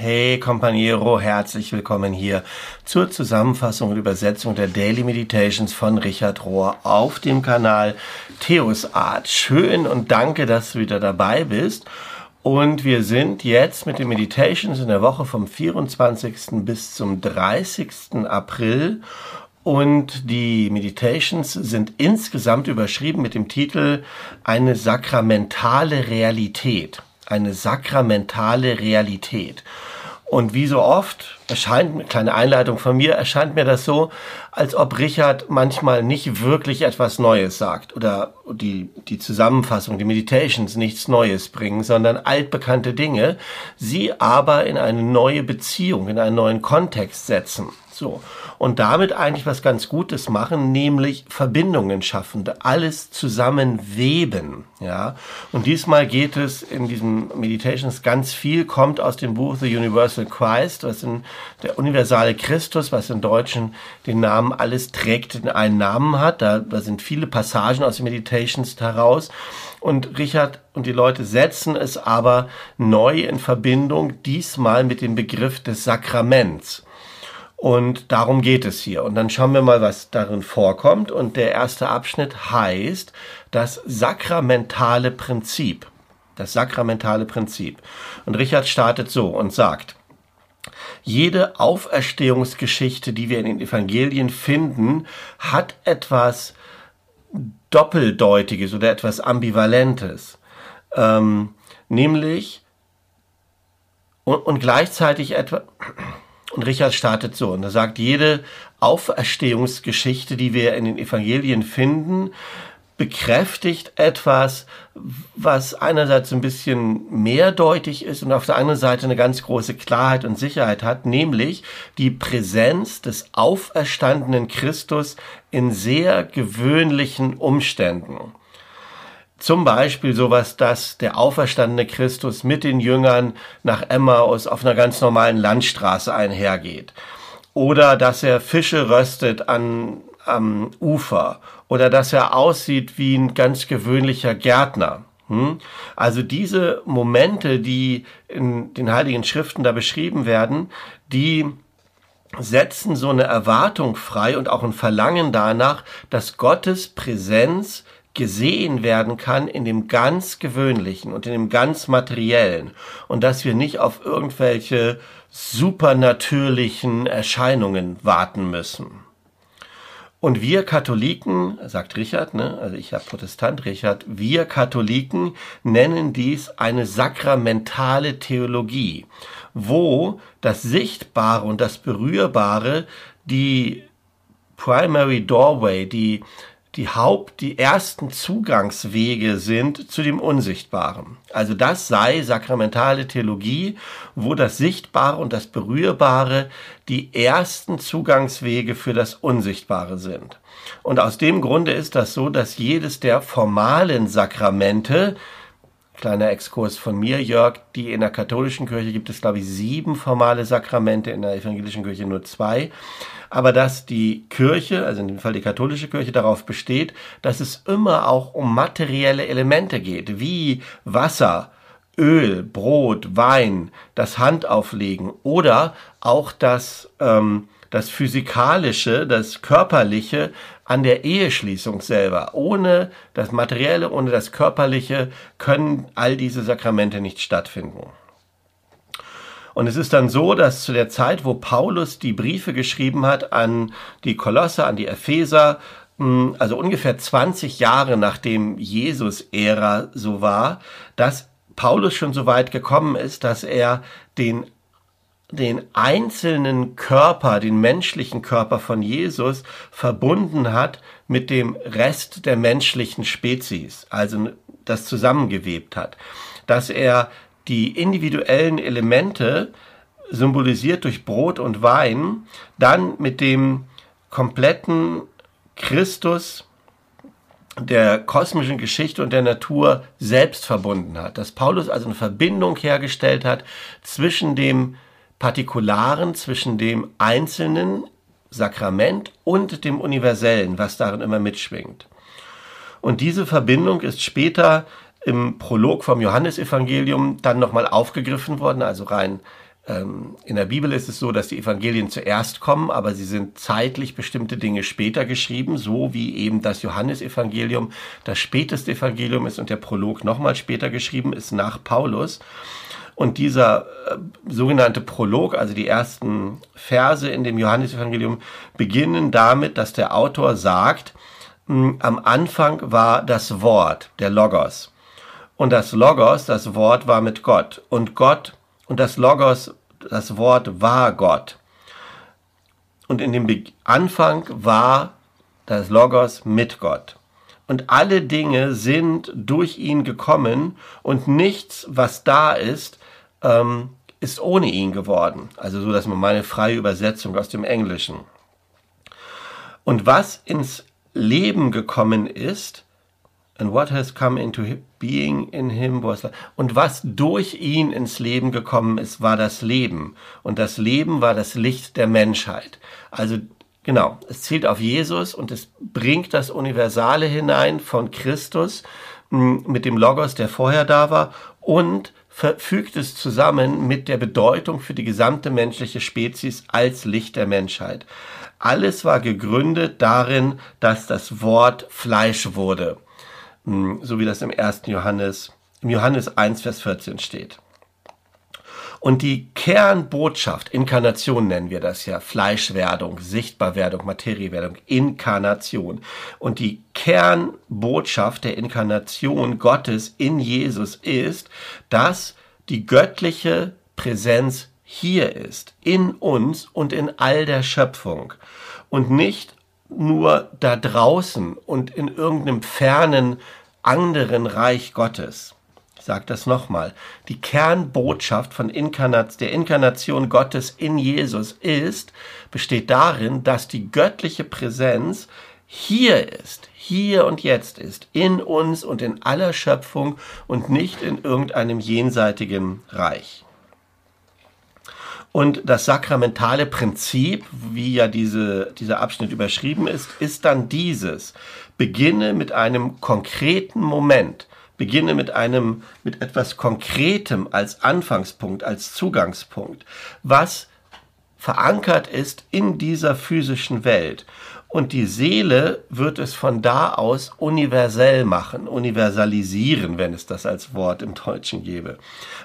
Hey Companiero, herzlich willkommen hier zur Zusammenfassung und Übersetzung der Daily Meditations von Richard Rohr auf dem Kanal Theos Art. Schön und danke, dass du wieder dabei bist. Und wir sind jetzt mit den Meditations in der Woche vom 24. bis zum 30. April. Und die Meditations sind insgesamt überschrieben mit dem Titel Eine sakramentale Realität eine sakramentale Realität. Und wie so oft erscheint, eine kleine Einleitung von mir, erscheint mir das so, als ob Richard manchmal nicht wirklich etwas Neues sagt oder die, die Zusammenfassung, die Meditations nichts Neues bringen, sondern altbekannte Dinge, sie aber in eine neue Beziehung, in einen neuen Kontext setzen. So. Und damit eigentlich was ganz Gutes machen, nämlich Verbindungen schaffen, alles zusammenweben, ja. Und diesmal geht es in diesem Meditations ganz viel, kommt aus dem Buch The Universal Christ, was in der universale Christus, was im Deutschen den Namen alles trägt, in einen Namen hat. Da, da sind viele Passagen aus den Meditations heraus. Und Richard und die Leute setzen es aber neu in Verbindung, diesmal mit dem Begriff des Sakraments. Und darum geht es hier. Und dann schauen wir mal, was darin vorkommt. Und der erste Abschnitt heißt das sakramentale Prinzip. Das sakramentale Prinzip. Und Richard startet so und sagt, jede Auferstehungsgeschichte, die wir in den Evangelien finden, hat etwas Doppeldeutiges oder etwas Ambivalentes. Ähm, nämlich und, und gleichzeitig etwas und Richard startet so und er sagt, jede Auferstehungsgeschichte, die wir in den Evangelien finden, bekräftigt etwas, was einerseits ein bisschen mehrdeutig ist und auf der anderen Seite eine ganz große Klarheit und Sicherheit hat, nämlich die Präsenz des auferstandenen Christus in sehr gewöhnlichen Umständen. Zum Beispiel sowas, dass der auferstandene Christus mit den Jüngern nach Emmaus auf einer ganz normalen Landstraße einhergeht. Oder dass er Fische röstet an, am Ufer. Oder dass er aussieht wie ein ganz gewöhnlicher Gärtner. Hm? Also diese Momente, die in den Heiligen Schriften da beschrieben werden, die setzen so eine Erwartung frei und auch ein Verlangen danach, dass Gottes Präsenz gesehen werden kann in dem ganz gewöhnlichen und in dem ganz materiellen und dass wir nicht auf irgendwelche supernatürlichen Erscheinungen warten müssen. Und wir Katholiken, sagt Richard, ne, also ich habe Protestant Richard, wir Katholiken nennen dies eine sakramentale Theologie, wo das Sichtbare und das Berührbare die Primary Doorway, die die Haupt, die ersten Zugangswege sind zu dem Unsichtbaren. Also das sei sakramentale Theologie, wo das Sichtbare und das Berührbare die ersten Zugangswege für das Unsichtbare sind. Und aus dem Grunde ist das so, dass jedes der formalen Sakramente, kleiner Exkurs von mir, Jörg, die in der katholischen Kirche gibt es, glaube ich, sieben formale Sakramente, in der evangelischen Kirche nur zwei. Aber dass die Kirche, also in dem Fall die katholische Kirche, darauf besteht, dass es immer auch um materielle Elemente geht, wie Wasser, Öl, Brot, Wein, das Handauflegen oder auch das, ähm, das Physikalische, das Körperliche an der Eheschließung selber. Ohne das Materielle, ohne das Körperliche können all diese Sakramente nicht stattfinden. Und es ist dann so, dass zu der Zeit, wo Paulus die Briefe geschrieben hat an die Kolosse, an die Epheser, hm, also ungefähr 20 Jahre nachdem Jesus-Ära so war, dass Paulus schon so weit gekommen ist, dass er den den einzelnen Körper, den menschlichen Körper von Jesus verbunden hat mit dem Rest der menschlichen Spezies, also das zusammengewebt hat, dass er die individuellen Elemente, symbolisiert durch Brot und Wein, dann mit dem kompletten Christus der kosmischen Geschichte und der Natur selbst verbunden hat. Dass Paulus also eine Verbindung hergestellt hat zwischen dem Partikularen, zwischen dem einzelnen Sakrament und dem Universellen, was darin immer mitschwingt. Und diese Verbindung ist später im Prolog vom Johannesevangelium dann nochmal aufgegriffen worden, also rein ähm, in der Bibel ist es so, dass die Evangelien zuerst kommen, aber sie sind zeitlich bestimmte Dinge später geschrieben, so wie eben das Johannesevangelium das späteste Evangelium ist und der Prolog nochmal später geschrieben ist nach Paulus. Und dieser äh, sogenannte Prolog, also die ersten Verse in dem Johannesevangelium, beginnen damit, dass der Autor sagt, mh, am Anfang war das Wort, der Logos. Und das Logos, das Wort war mit Gott. Und Gott und das Logos, das Wort war Gott. Und in dem Be Anfang war das Logos mit Gott. Und alle Dinge sind durch ihn gekommen und nichts, was da ist, ähm, ist ohne ihn geworden. Also so, dass man meine freie Übersetzung aus dem Englischen. Und was ins Leben gekommen ist, And what has come into being in him was und was durch ihn ins Leben gekommen ist, war das Leben und das Leben war das Licht der Menschheit. Also genau, es zielt auf Jesus und es bringt das Universale hinein von Christus mit dem Logos, der vorher da war und verfügt es zusammen mit der Bedeutung für die gesamte menschliche Spezies als Licht der Menschheit. Alles war gegründet darin, dass das Wort Fleisch wurde. Hm, so wie das im 1. Johannes, im Johannes 1, Vers 14 steht. Und die Kernbotschaft, Inkarnation nennen wir das ja, Fleischwerdung, Sichtbarwerdung, Materiewerdung, Inkarnation. Und die Kernbotschaft der Inkarnation Gottes in Jesus ist, dass die göttliche Präsenz hier ist, in uns und in all der Schöpfung. Und nicht nur da draußen und in irgendeinem fernen anderen Reich Gottes. Sage das nochmal. Die Kernbotschaft von Inkarnat, der Inkarnation Gottes in Jesus ist, besteht darin, dass die göttliche Präsenz hier ist, hier und jetzt ist, in uns und in aller Schöpfung und nicht in irgendeinem jenseitigen Reich. Und das sakramentale Prinzip, wie ja diese, dieser Abschnitt überschrieben ist, ist dann dieses. Beginne mit einem konkreten Moment. Beginne mit einem, mit etwas Konkretem als Anfangspunkt, als Zugangspunkt, was verankert ist in dieser physischen Welt. Und die Seele wird es von da aus universell machen, universalisieren, wenn es das als Wort im Deutschen gäbe.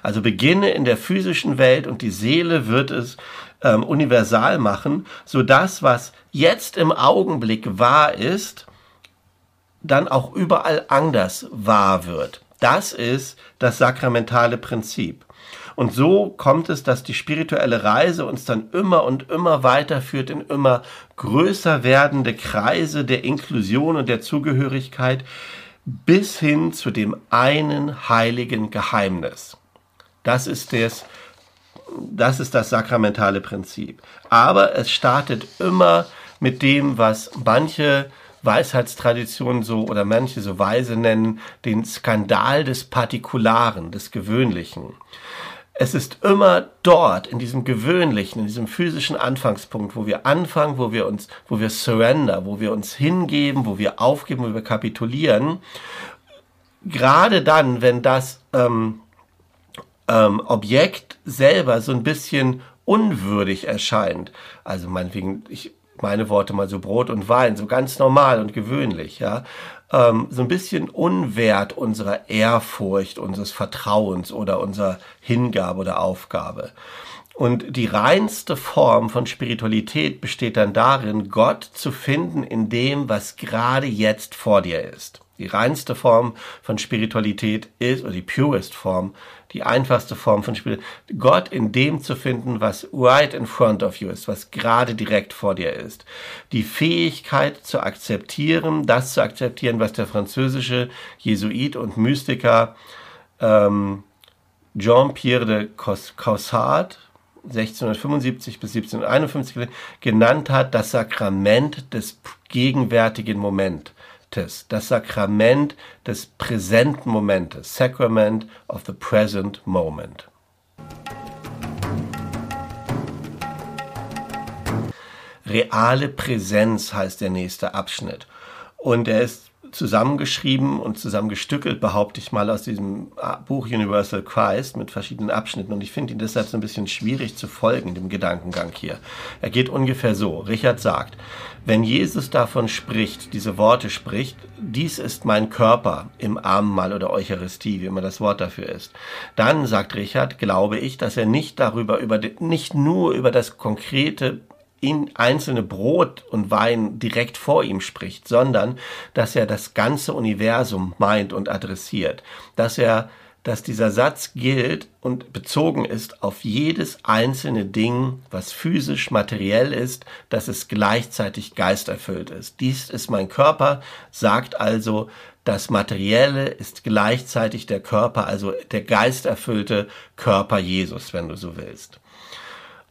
Also beginne in der physischen Welt und die Seele wird es ähm, universal machen, so das, was jetzt im Augenblick wahr ist, dann auch überall anders wahr wird. Das ist das sakramentale Prinzip. Und so kommt es, dass die spirituelle Reise uns dann immer und immer weiterführt in immer größer werdende Kreise der Inklusion und der Zugehörigkeit bis hin zu dem einen heiligen Geheimnis. Das ist das, das ist das sakramentale Prinzip. Aber es startet immer mit dem, was manche Weisheitstraditionen so oder manche so weise nennen, den Skandal des Partikularen, des Gewöhnlichen. Es ist immer dort, in diesem gewöhnlichen, in diesem physischen Anfangspunkt, wo wir anfangen, wo wir uns, wo wir surrender, wo wir uns hingeben, wo wir aufgeben, wo wir kapitulieren. Gerade dann, wenn das ähm, ähm, Objekt selber so ein bisschen unwürdig erscheint, also meinetwegen, ich meine Worte mal so Brot und Wein, so ganz normal und gewöhnlich, ja, ähm, so ein bisschen unwert unserer Ehrfurcht, unseres Vertrauens oder unserer Hingabe oder Aufgabe. Und die reinste Form von Spiritualität besteht dann darin, Gott zu finden in dem, was gerade jetzt vor dir ist. Die reinste Form von Spiritualität ist, oder die purest Form, die einfachste Form von Spiritualität, Gott in dem zu finden, was right in front of you ist, was gerade direkt vor dir ist. Die Fähigkeit zu akzeptieren, das zu akzeptieren, was der französische Jesuit und Mystiker ähm, Jean-Pierre de Caussade 1675 bis 1751 genannt hat, das Sakrament des gegenwärtigen Moments das Sakrament des präsenten Momentes, Sacrament of the Present Moment. Reale Präsenz heißt der nächste Abschnitt. Und er ist zusammengeschrieben und zusammengestückelt, behaupte ich mal, aus diesem äh, Buch Universal Christ mit verschiedenen Abschnitten. Und ich finde ihn deshalb so ein bisschen schwierig zu folgen, dem Gedankengang hier. Er geht ungefähr so. Richard sagt, wenn Jesus davon spricht, diese Worte spricht, dies ist mein Körper im Abendmahl oder Eucharistie, wie immer das Wort dafür ist, dann, sagt Richard, glaube ich, dass er nicht darüber, über, nicht nur über das konkrete in einzelne Brot und Wein direkt vor ihm spricht, sondern dass er das ganze Universum meint und adressiert, dass er dass dieser Satz gilt und bezogen ist auf jedes einzelne Ding, was physisch materiell ist, dass es gleichzeitig geisterfüllt ist. Dies ist mein Körper, sagt also, das Materielle ist gleichzeitig der Körper, also der geisterfüllte Körper Jesus, wenn du so willst.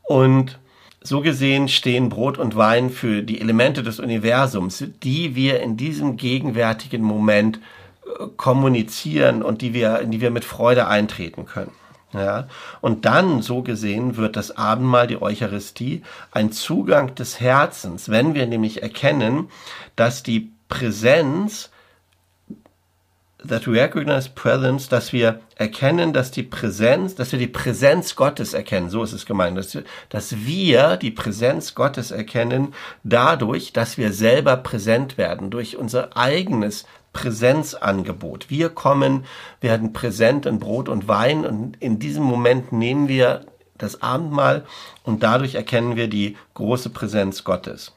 Und so gesehen stehen Brot und Wein für die Elemente des Universums, die wir in diesem gegenwärtigen Moment äh, kommunizieren und die wir, in die wir mit Freude eintreten können. Ja, und dann, so gesehen, wird das Abendmahl, die Eucharistie, ein Zugang des Herzens, wenn wir nämlich erkennen, dass die Präsenz that we recognize presence, dass wir erkennen, dass die Präsenz, dass wir die Präsenz Gottes erkennen, so ist es gemeint, dass wir, dass wir die Präsenz Gottes erkennen dadurch, dass wir selber präsent werden, durch unser eigenes Präsenzangebot. Wir kommen, werden präsent in Brot und Wein und in diesem Moment nehmen wir das Abendmahl und dadurch erkennen wir die große Präsenz Gottes.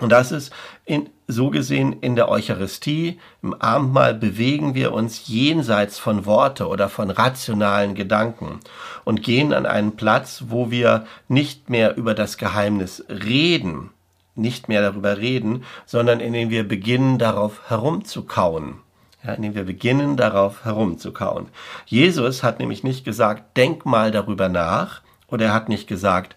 Und das ist in, so gesehen in der Eucharistie, im Abendmahl bewegen wir uns jenseits von Worte oder von rationalen Gedanken und gehen an einen Platz, wo wir nicht mehr über das Geheimnis reden, nicht mehr darüber reden, sondern in dem wir beginnen darauf herumzukauen. Ja, in dem wir beginnen darauf herumzukauen. Jesus hat nämlich nicht gesagt, denk mal darüber nach, oder er hat nicht gesagt,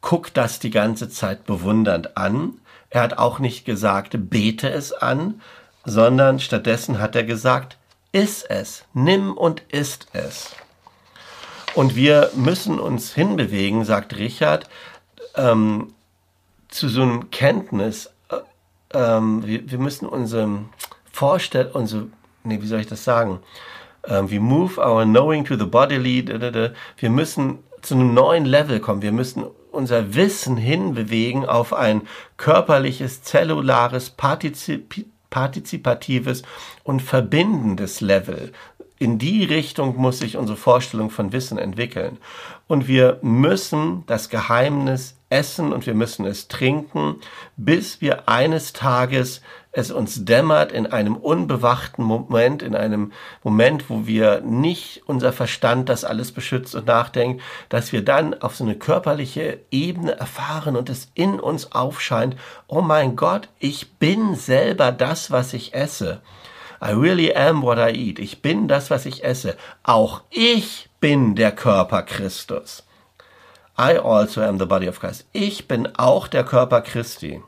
guck das die ganze Zeit bewundernd an, er hat auch nicht gesagt, bete es an, sondern stattdessen hat er gesagt, iss es, nimm und isst es. Und wir müssen uns hinbewegen, sagt Richard, ähm, zu so einem Kenntnis. Äh, ähm, wir, wir, müssen unsere Vorstellung, unsere, nee, wie soll ich das sagen? Ähm, we move our knowing to the bodily. Wir müssen zu einem neuen Level kommen. Wir müssen unser Wissen hinbewegen auf ein körperliches, zellulares, partizip partizipatives und verbindendes Level. In die Richtung muss sich unsere Vorstellung von Wissen entwickeln. Und wir müssen das Geheimnis essen und wir müssen es trinken, bis wir eines Tages es uns dämmert in einem unbewachten Moment, in einem Moment, wo wir nicht unser Verstand das alles beschützt und nachdenkt, dass wir dann auf so eine körperliche Ebene erfahren und es in uns aufscheint, oh mein Gott, ich bin selber das, was ich esse. I really am what I eat. Ich bin das, was ich esse. Auch ich bin der Körper Christus. I also am the body of Christ. Ich bin auch der Körper Christi.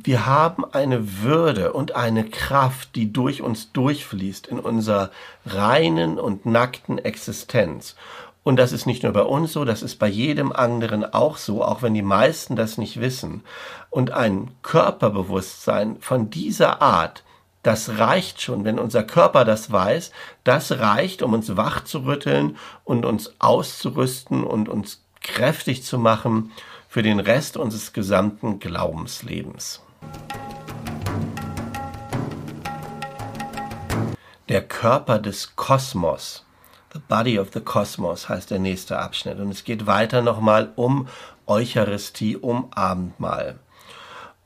Wir haben eine Würde und eine Kraft, die durch uns durchfließt in unserer reinen und nackten Existenz. Und das ist nicht nur bei uns so, das ist bei jedem anderen auch so, auch wenn die meisten das nicht wissen. Und ein Körperbewusstsein von dieser Art, das reicht schon, wenn unser Körper das weiß, das reicht, um uns wach zu rütteln und uns auszurüsten und uns kräftig zu machen für den Rest unseres gesamten Glaubenslebens. Der Körper des Kosmos, The Body of the Cosmos heißt der nächste Abschnitt. Und es geht weiter nochmal um Eucharistie, um Abendmahl.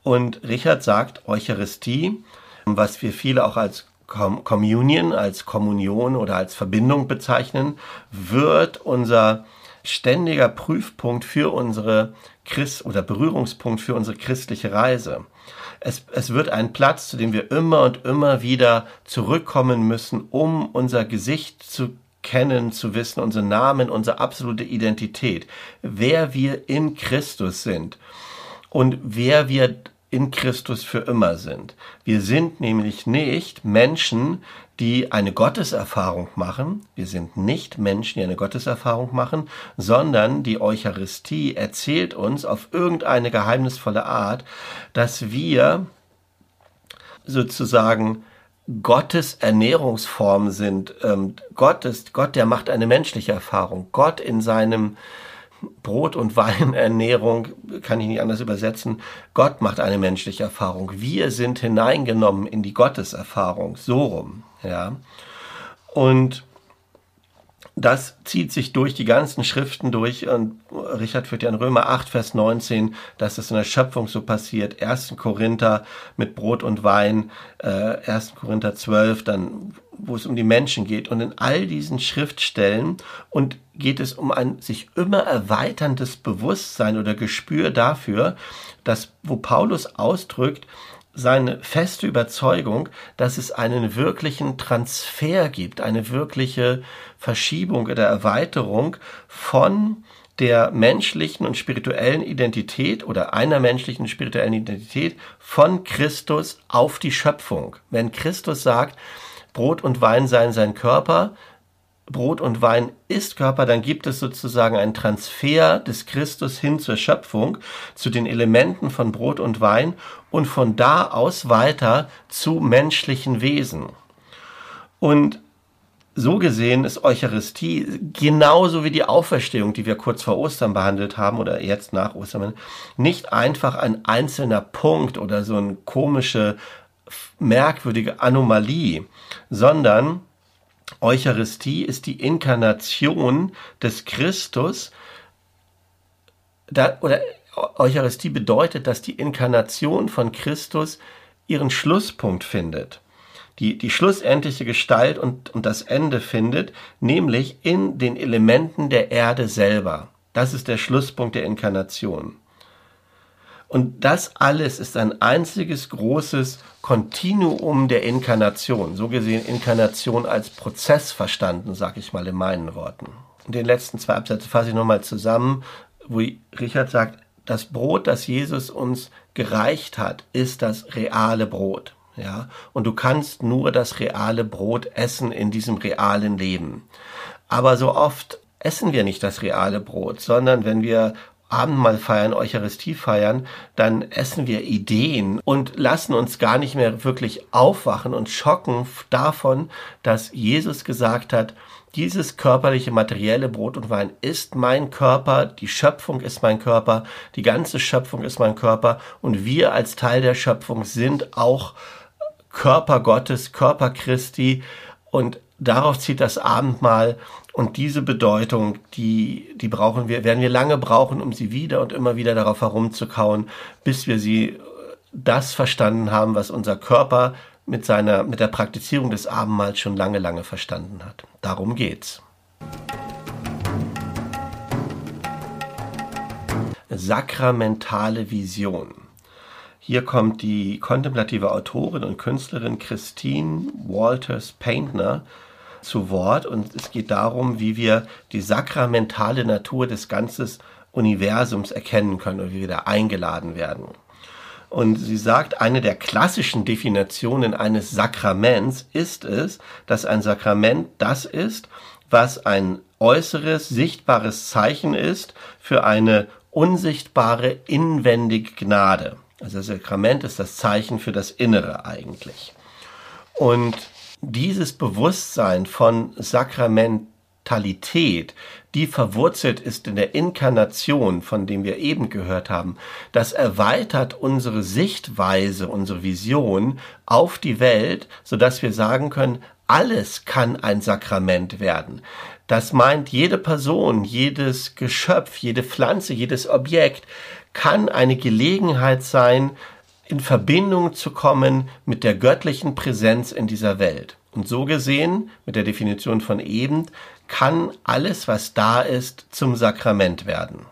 Und Richard sagt, Eucharistie, was wir viele auch als Communion, als Kommunion oder als Verbindung bezeichnen, wird unser ständiger Prüfpunkt für unsere Christ oder Berührungspunkt für unsere christliche Reise. Es, es wird ein Platz, zu dem wir immer und immer wieder zurückkommen müssen, um unser Gesicht zu kennen, zu wissen, unseren Namen, unsere absolute Identität, wer wir in Christus sind und wer wir in Christus für immer sind. Wir sind nämlich nicht Menschen, die eine Gotteserfahrung machen. Wir sind nicht Menschen, die eine Gotteserfahrung machen, sondern die Eucharistie erzählt uns auf irgendeine geheimnisvolle Art, dass wir sozusagen Gottes Ernährungsform sind. Ähm, Gott ist Gott, der macht eine menschliche Erfahrung. Gott in seinem Brot- und Weinernährung kann ich nicht anders übersetzen. Gott macht eine menschliche Erfahrung. Wir sind hineingenommen in die Gotteserfahrung. So rum, ja. Und das zieht sich durch die ganzen Schriften durch und Richard führt ja in Römer 8, Vers 19, dass das in der Schöpfung so passiert. 1. Korinther mit Brot und Wein, äh, 1. Korinther 12, dann wo es um die Menschen geht. Und in all diesen Schriftstellen und geht es um ein sich immer erweiterndes Bewusstsein oder Gespür dafür, dass, wo Paulus ausdrückt, seine feste Überzeugung, dass es einen wirklichen Transfer gibt, eine wirkliche Verschiebung oder Erweiterung von der menschlichen und spirituellen Identität oder einer menschlichen spirituellen Identität von Christus auf die Schöpfung. Wenn Christus sagt, Brot und Wein seien sein Körper, Brot und Wein ist Körper, dann gibt es sozusagen einen Transfer des Christus hin zur Schöpfung, zu den Elementen von Brot und Wein und von da aus weiter zu menschlichen Wesen. Und so gesehen ist Eucharistie genauso wie die Auferstehung, die wir kurz vor Ostern behandelt haben oder jetzt nach Ostern, nicht einfach ein einzelner Punkt oder so eine komische, merkwürdige Anomalie, sondern Eucharistie ist die Inkarnation des Christus. Da, oder Eucharistie bedeutet, dass die Inkarnation von Christus ihren Schlusspunkt findet. Die, die schlussendliche Gestalt und, und das Ende findet, nämlich in den Elementen der Erde selber. Das ist der Schlusspunkt der Inkarnation. Und das alles ist ein einziges großes Kontinuum der Inkarnation. So gesehen Inkarnation als Prozess verstanden, sag ich mal in meinen Worten. Und den letzten zwei Absätze fasse ich nochmal zusammen, wo Richard sagt, das Brot, das Jesus uns gereicht hat, ist das reale Brot. Ja, und du kannst nur das reale Brot essen in diesem realen Leben. Aber so oft essen wir nicht das reale Brot, sondern wenn wir Abendmahl feiern, Eucharistie feiern, dann essen wir Ideen und lassen uns gar nicht mehr wirklich aufwachen und schocken davon, dass Jesus gesagt hat, dieses körperliche, materielle Brot und Wein ist mein Körper, die Schöpfung ist mein Körper, die ganze Schöpfung ist mein Körper und wir als Teil der Schöpfung sind auch Körper Gottes, Körper Christi und darauf zieht das Abendmahl und diese Bedeutung, die, die brauchen wir, werden wir lange brauchen, um sie wieder und immer wieder darauf herumzukauen, bis wir sie äh, das verstanden haben, was unser Körper mit seiner, mit der Praktizierung des Abendmahls schon lange, lange verstanden hat. Darum geht's. Sakramentale Vision. Hier kommt die kontemplative Autorin und Künstlerin Christine Walters Paintner zu Wort und es geht darum, wie wir die sakramentale Natur des ganzen Universums erkennen können und wie wir da eingeladen werden. Und sie sagt, eine der klassischen Definitionen eines Sakraments ist es, dass ein Sakrament das ist, was ein äußeres, sichtbares Zeichen ist für eine unsichtbare inwendige Gnade. Also das Sakrament ist das Zeichen für das Innere eigentlich. Und dieses Bewusstsein von Sakramentalität, die verwurzelt ist in der Inkarnation, von dem wir eben gehört haben, das erweitert unsere Sichtweise, unsere Vision auf die Welt, so dass wir sagen können, alles kann ein Sakrament werden. Das meint jede Person, jedes Geschöpf, jede Pflanze, jedes Objekt kann eine Gelegenheit sein, in Verbindung zu kommen mit der göttlichen Präsenz in dieser Welt. Und so gesehen, mit der Definition von eben, kann alles, was da ist, zum Sakrament werden.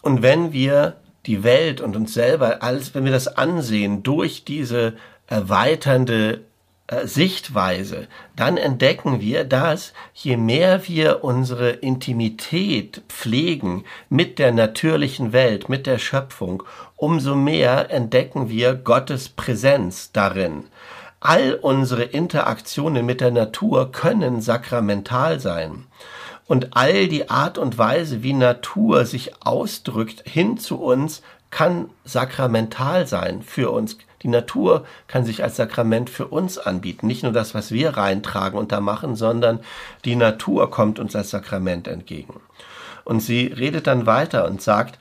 Und wenn wir die Welt und uns selber, alles, wenn wir das ansehen durch diese erweiternde Sichtweise, dann entdecken wir, dass je mehr wir unsere Intimität pflegen mit der natürlichen Welt, mit der Schöpfung, umso mehr entdecken wir Gottes Präsenz darin. All unsere Interaktionen mit der Natur können sakramental sein. Und all die Art und Weise, wie Natur sich ausdrückt hin zu uns, kann sakramental sein für uns, Die Natur kann sich als Sakrament für uns anbieten. Nicht nur das, was wir reintragen und da machen, sondern die Natur kommt uns als Sakrament entgegen. Und sie redet dann weiter und sagt,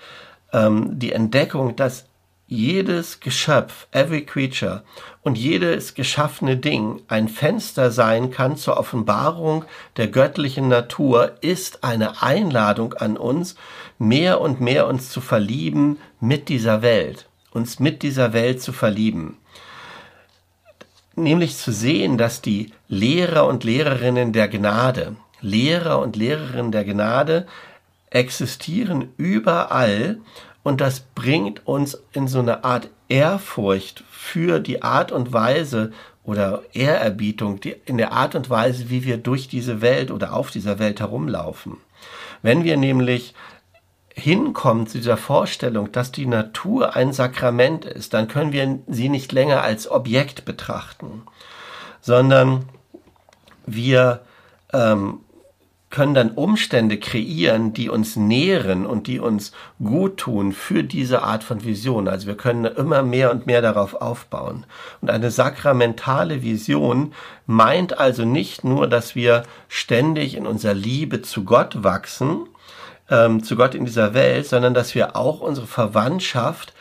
ähm, die Entdeckung, dass jedes Geschöpf, every creature und jedes geschaffene Ding ein Fenster sein kann zur Offenbarung der göttlichen Natur, ist eine Einladung an uns, mehr und mehr uns zu verlieben mit dieser Welt, uns mit dieser Welt zu verlieben. Nämlich zu sehen, dass die Lehrer und Lehrerinnen der Gnade, Lehrer und Lehrerinnen der Gnade existieren überall und das bringt uns in so eine Art Ehrfurcht für die Art und Weise oder Ehrerbietung, die, in der Art und Weise, wie wir durch diese Welt oder auf dieser Welt herumlaufen. Wenn wir nämlich hinkommen zu dieser Vorstellung, dass die Natur ein Sakrament ist, dann können wir sie nicht länger als Objekt betrachten, sondern wir ähm, können dann Umstände kreieren, die uns nähren und die uns gut tun für diese Art von Vision. Also wir können immer mehr und mehr darauf aufbauen. Und eine sakramentale Vision meint also nicht nur, dass wir ständig in unserer Liebe zu Gott wachsen, ähm, zu Gott in dieser Welt, sondern dass wir auch unsere Verwandtschaft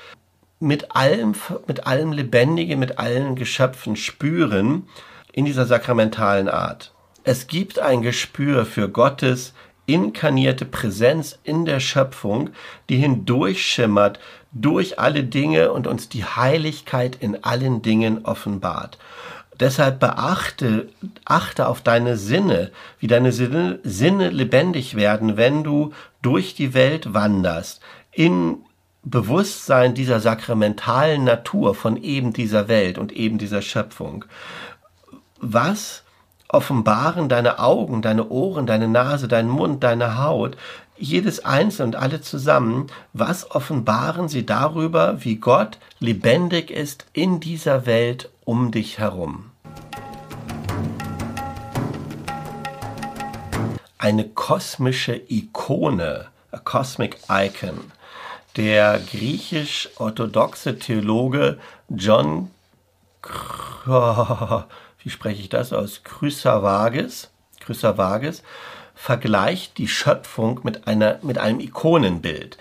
mit allem, mit allem Lebendigen, mit allen Geschöpfen spüren in dieser sakramentalen Art. Es gibt ein Gespür für Gottes inkarnierte Präsenz in der Schöpfung, die hindurchschimmert durch alle Dinge und uns die Heiligkeit in allen Dingen offenbart. Deshalb beachte, achte auf deine Sinne, wie deine Sinne, Sinne lebendig werden, wenn du durch die Welt wanderst, in Bewusstsein dieser sakramentalen Natur von eben dieser Welt und eben dieser Schöpfung. Was offenbaren deine Augen, deine Ohren, deine Nase, dein Mund, deine Haut, jedes Einzelne und alle zusammen, was offenbaren sie darüber, wie Gott lebendig ist in dieser Welt um dich herum. Eine kosmische Ikone, a cosmic icon. Der griechisch-orthodoxe Theologe John wie spreche ich das aus, Chrysavages, Chrysavages vergleicht die Schöpfung mit, einer, mit einem Ikonenbild,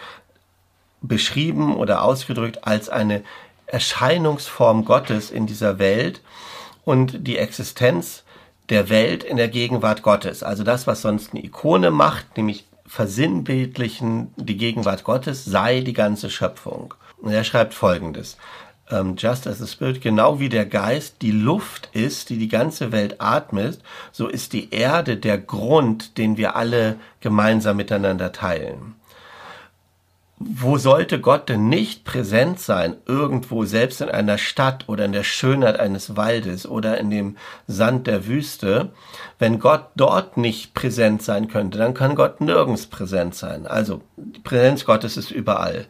beschrieben oder ausgedrückt als eine Erscheinungsform Gottes in dieser Welt und die Existenz der Welt in der Gegenwart Gottes. Also das, was sonst eine Ikone macht, nämlich versinnbildlichen die Gegenwart Gottes, sei die ganze Schöpfung. Und er schreibt Folgendes ähm, Just as the Spirit, genau wie der Geist die Luft ist, die die ganze Welt atmet, so ist die Erde der Grund, den wir alle gemeinsam miteinander teilen. Wo sollte Gott denn nicht präsent sein, irgendwo, selbst in einer Stadt oder in der Schönheit eines Waldes oder in dem Sand der Wüste? Wenn Gott dort nicht präsent sein könnte, dann kann Gott nirgends präsent sein. Also, die Präsenz Gottes ist überall.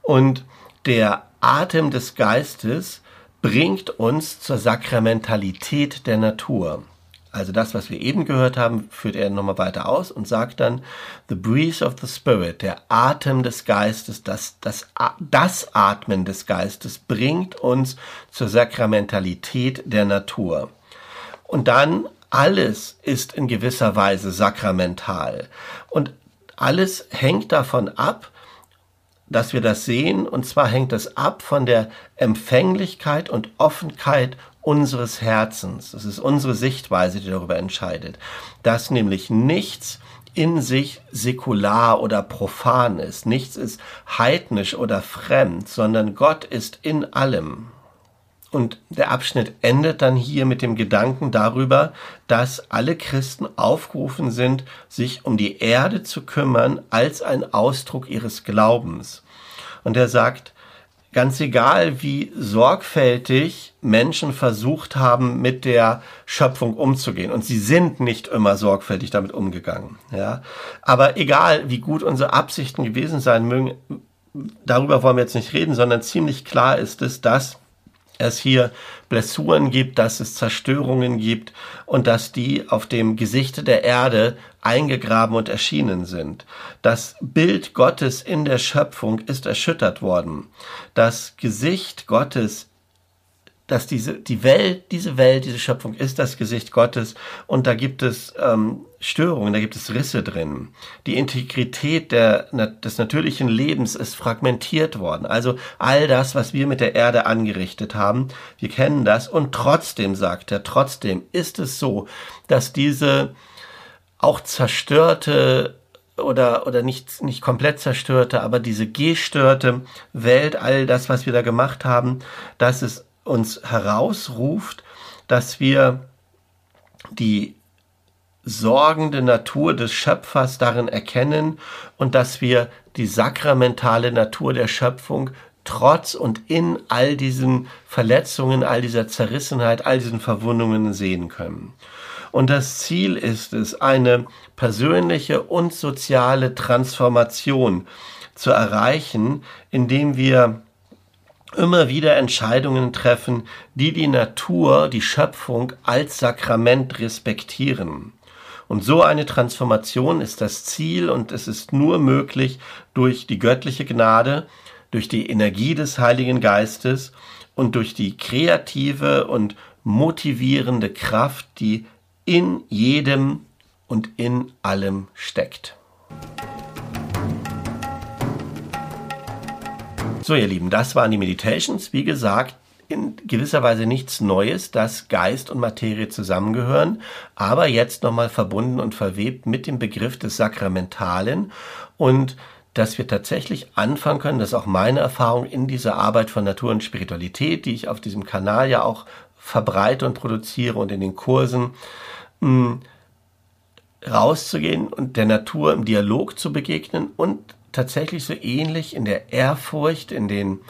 Und der Atem des Geistes bringt uns zur Sakramentalität der Natur. Also das, was wir eben gehört haben, führt er nochmal weiter aus und sagt dann, the breeze of the spirit, der Atem des Geistes, das, das, das Atmen des Geistes bringt uns zur Sakramentalität der Natur. Und dann alles ist in gewisser Weise sakramental. Und alles hängt davon ab, dass wir das sehen, und zwar hängt es ab von der Empfänglichkeit und Offenheit unseres Herzens. Das ist unsere Sichtweise, die darüber entscheidet, dass nämlich nichts in sich säkular oder profan ist, nichts ist heidnisch oder fremd, sondern Gott ist in allem. Und der Abschnitt endet dann hier mit dem Gedanken darüber, dass alle Christen aufgerufen sind, sich um die Erde zu kümmern als ein Ausdruck ihres Glaubens. Und er sagt, ganz egal wie sorgfältig Menschen versucht haben, mit der Schöpfung umzugehen. Und sie sind nicht immer sorgfältig damit umgegangen. Ja, aber egal wie gut unsere Absichten gewesen sein mögen, darüber wollen wir jetzt nicht reden, sondern ziemlich klar ist es, dass es hier Blessuren gibt, dass es Zerstörungen gibt und dass die auf dem Gesicht der Erde eingegraben und erschienen sind. Das Bild Gottes in der Schöpfung ist erschüttert worden. Das Gesicht Gottes dass diese, die Welt, diese Welt, diese Schöpfung ist das Gesicht Gottes und da gibt es ähm, Störungen, da gibt es Risse drin. Die Integrität der, des natürlichen Lebens ist fragmentiert worden. Also all das, was wir mit der Erde angerichtet haben, wir kennen das und trotzdem, sagt er, trotzdem ist es so, dass diese auch zerstörte oder, oder nicht, nicht komplett zerstörte, aber diese gestörte Welt, all das, was wir da gemacht haben, dass es uns herausruft, dass wir die sorgende Natur des Schöpfers darin erkennen und dass wir die sakramentale Natur der Schöpfung trotz und in all diesen Verletzungen, all dieser Zerrissenheit, all diesen Verwundungen sehen können. Und das Ziel ist es, eine persönliche und soziale Transformation zu erreichen, indem wir immer wieder Entscheidungen treffen, die die Natur, die Schöpfung als Sakrament respektieren. Und so eine Transformation ist das Ziel und es ist nur möglich durch die göttliche Gnade, durch die Energie des Heiligen Geistes und durch die kreative und motivierende Kraft, die in jedem und in allem steckt. So, ihr Lieben, das waren die Meditations. Wie gesagt, in gewisser Weise nichts Neues, dass Geist und Materie zusammengehören, aber jetzt nochmal verbunden und verwebt mit dem Begriff des Sakramentalen und dass wir tatsächlich anfangen können, das ist auch meine Erfahrung in dieser Arbeit von Natur und Spiritualität, die ich auf diesem Kanal ja auch verbreite und produziere und in den Kursen, mh, hm, rauszugehen und der Natur im Dialog zu begegnen und tatsächlich so ähnlich in der Ehrfurcht, in den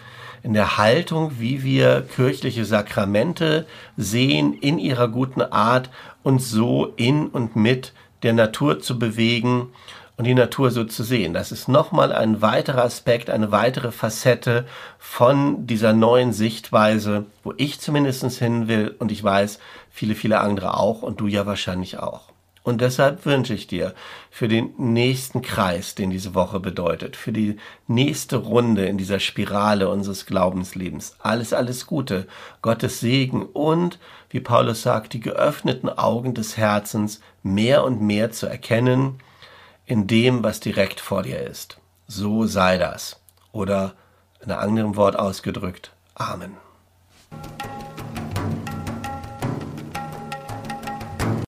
in der Haltung, wie wir kirchliche Sakramente sehen, in ihrer guten Art, uns so in und mit der Natur zu bewegen und die Natur so zu sehen. Das ist nochmal ein weiterer Aspekt, eine weitere Facette von dieser neuen Sichtweise, wo ich zumindest hin will und ich weiß, viele, viele andere auch und du ja wahrscheinlich auch. Und deshalb wünsche ich dir für den nächsten Kreis, den diese Woche bedeutet, für die nächste Runde in dieser Spirale unseres Glaubenslebens, alles, alles Gute, Gottes Segen und, wie Paulus sagt, die geöffneten Augen des Herzens mehr und mehr zu erkennen in dem, was direkt vor dir ist. So sei das. Oder in einem anderen Wort ausgedrückt, Amen.